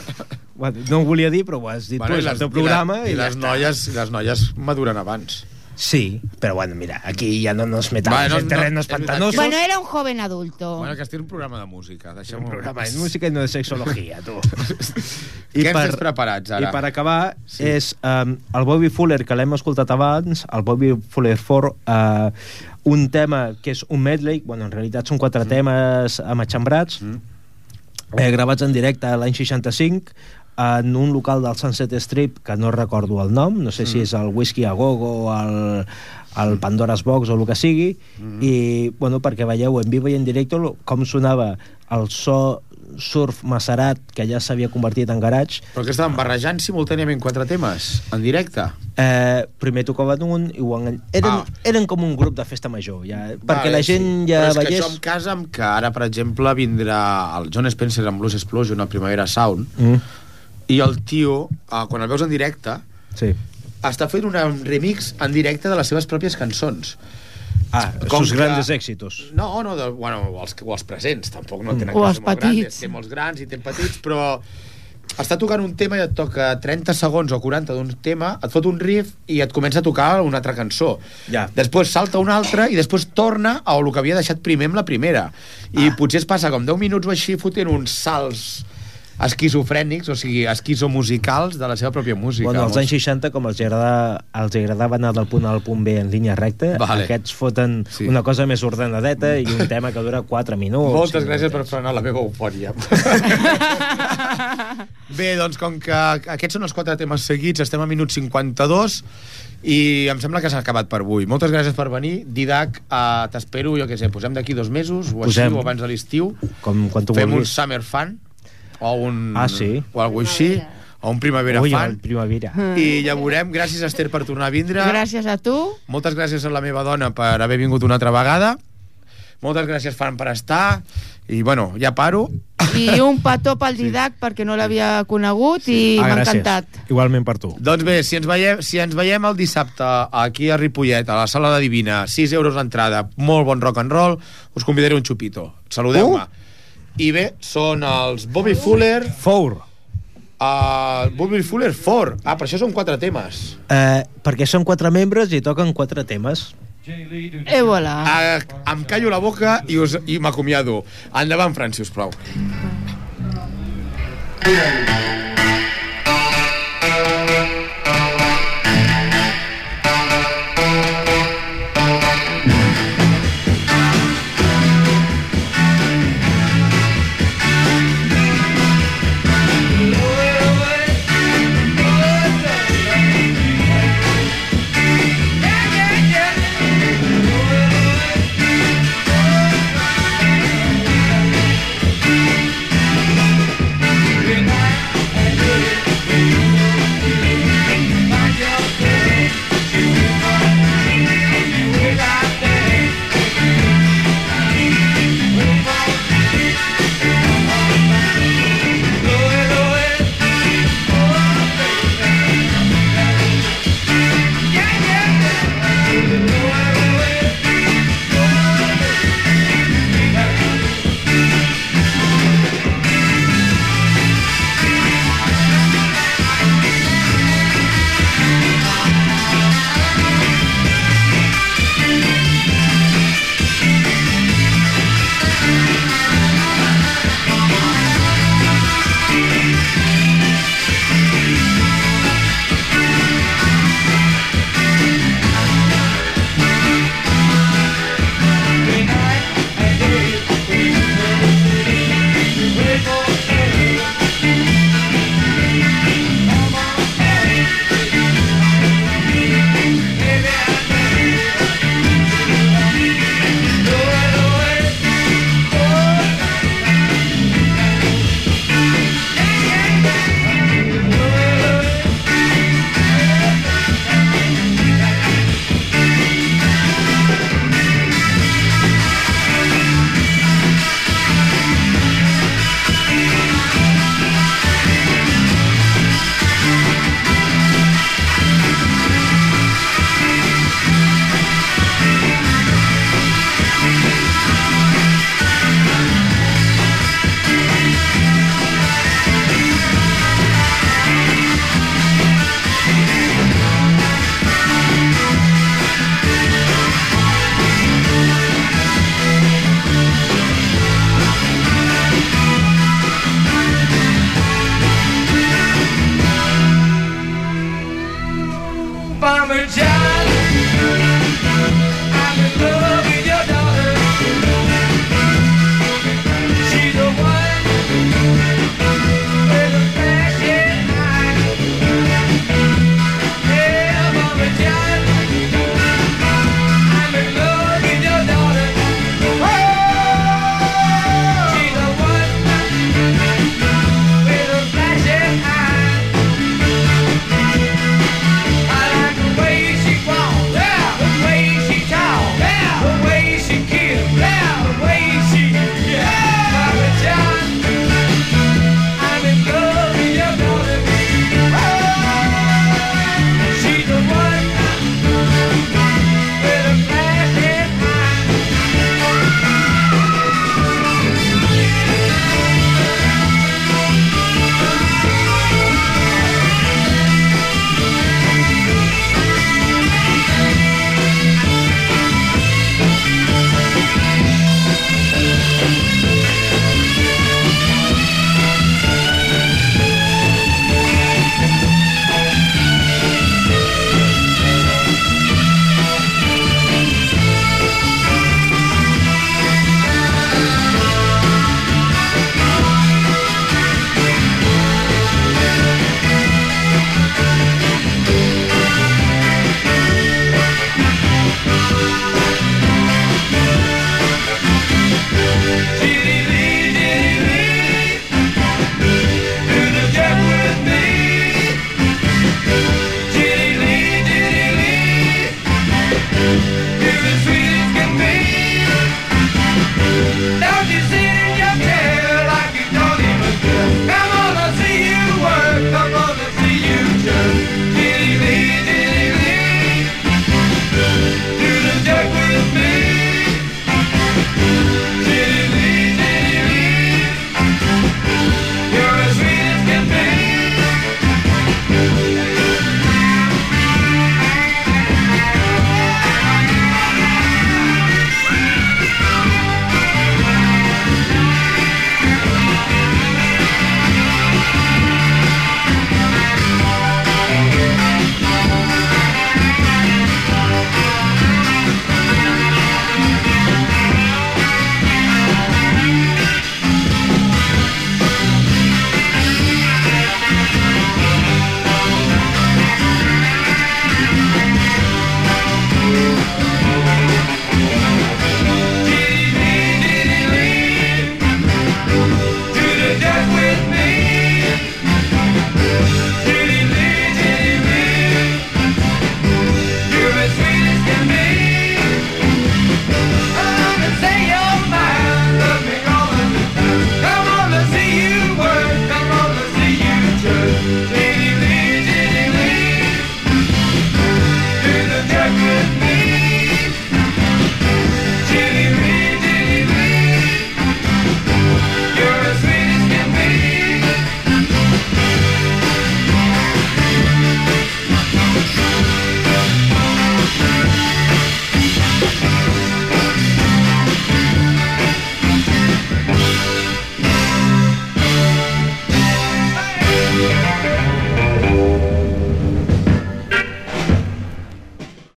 Speaker 5: bueno, no ho volia dir, però ho has dit tu,
Speaker 3: i
Speaker 5: és el teu programa.
Speaker 3: I,
Speaker 5: I,
Speaker 3: les,
Speaker 5: ja
Speaker 3: noies, i les noies maduren abans.
Speaker 5: Sí, però bueno, mira, aquí ya no nos metamos
Speaker 3: Vale, no-
Speaker 5: en terrenos
Speaker 3: no,
Speaker 5: pantanosos.
Speaker 4: Bueno, era un joven adulto.
Speaker 3: Bueno, que estic un programa de música. Deixem
Speaker 5: un programa de música y no de sexología, tú.
Speaker 3: Què ens tens preparats, ara?
Speaker 5: I per acabar, sí. és um, el Bobby Fuller, que l'hem escoltat abans, el Bobby Fuller 4, uh, un tema que és un medley, bueno, en realitat són quatre mm. temes amatxambrats, mm. eh, gravats en directe l'any 65, en un local del Sunset Strip, que no recordo el nom, no sé mm. si és el Whisky a Gogo o el, el Pandora's Box o el que sigui, mm. i, bueno, perquè veieu en vivo i en directe com sonava el so surf macerat que ja s'havia convertit en garatge
Speaker 3: Però que estaven barrejant simultàniament quatre temes en directe?
Speaker 5: eh, primer tocaven un i ho en... eren,
Speaker 3: Ah.
Speaker 5: eren com un grup de festa major ja, perquè
Speaker 3: Vale,
Speaker 5: la gent
Speaker 3: sí.
Speaker 5: ja
Speaker 3: Però és que
Speaker 5: veiés
Speaker 3: això em casa amb que ara, per exemple, vindrà el John Spencer amb Blues Explosion a Primavera Sound
Speaker 5: mm,
Speaker 3: i el tio, eh, quan el veus en directe,
Speaker 5: sí.
Speaker 3: està fent un remix en directe de les seves pròpies cançons.
Speaker 5: ah,
Speaker 3: Com
Speaker 5: sus
Speaker 3: que-
Speaker 5: grandes èxitos
Speaker 3: No, no, de, bueno, o els, o els presents, tampoc no tenen
Speaker 4: O
Speaker 3: que
Speaker 4: els
Speaker 3: molt
Speaker 4: petits.
Speaker 3: grans, té molts grans i té petits, però està tocant un tema i et toca 30 segons o 40 d'un tema, et fot un riff i et comença a tocar una altra cançó.
Speaker 5: Ja.
Speaker 3: Després salta una altra i després torna a el que havia deixat primer amb la primera. I
Speaker 5: Ah.
Speaker 3: potser es passa com 10 minuts o així fotent uns salts esquizofrènics, o sigui, esquizomusicals de la seva pròpia música.
Speaker 5: Bueno, als anys 60, com els agradava, els agradava anar del punt A al punt B en línia recta,
Speaker 3: Vale.
Speaker 5: aquests foten
Speaker 3: Sí.
Speaker 5: una cosa més ordenadeta i un tema que dura 4 minuts.
Speaker 3: Moltes gràcies per frenar la meva eufòria. Bé, doncs com que aquests són els quatre temes seguits, estem a minut 52 i em sembla que s'ha acabat per avui. Moltes gràcies per venir. Didac, uh, t'espero, jo què sé, posem d'aquí dos mesos o
Speaker 5: Posem.
Speaker 3: així, o abans de l'estiu.
Speaker 5: Com quan tu
Speaker 3: Fem un
Speaker 5: vulguis.
Speaker 3: Summer Fan o un...
Speaker 5: Ah, sí?
Speaker 3: O alguna així, o un Primavera
Speaker 5: Ui,
Speaker 3: Fan.
Speaker 5: primavera.
Speaker 3: I ja veurem. Gràcies, Esther, per tornar a vindre.
Speaker 4: Gràcies a tu.
Speaker 3: Moltes gràcies a la meva dona per haver vingut una altra vegada. Moltes gràcies, Fan, per estar. I, bueno, ja paro.
Speaker 4: I un petó pel Didac perquè no l'havia conegut i
Speaker 5: Ah,
Speaker 4: m'ha encantat.
Speaker 5: Igualment per tu.
Speaker 3: Doncs bé, si ens, veiem, si ens veiem el dissabte aquí a Ripollet, a la Sala de Divina, 6 euros l'entrada, molt bon rock and roll, us convidaré un xupito. Saludeu-me. I bé, són els Bobby Fuller...
Speaker 5: Four.
Speaker 3: Uh, Bobby Fuller 4. Ah, per això són quatre temes.
Speaker 5: Eh, perquè són quatre membres i toquen quatre temes.
Speaker 4: I voilà.
Speaker 3: Uh, em callo la boca i, us, i m'acomiado. Endavant, Fran, si us plau.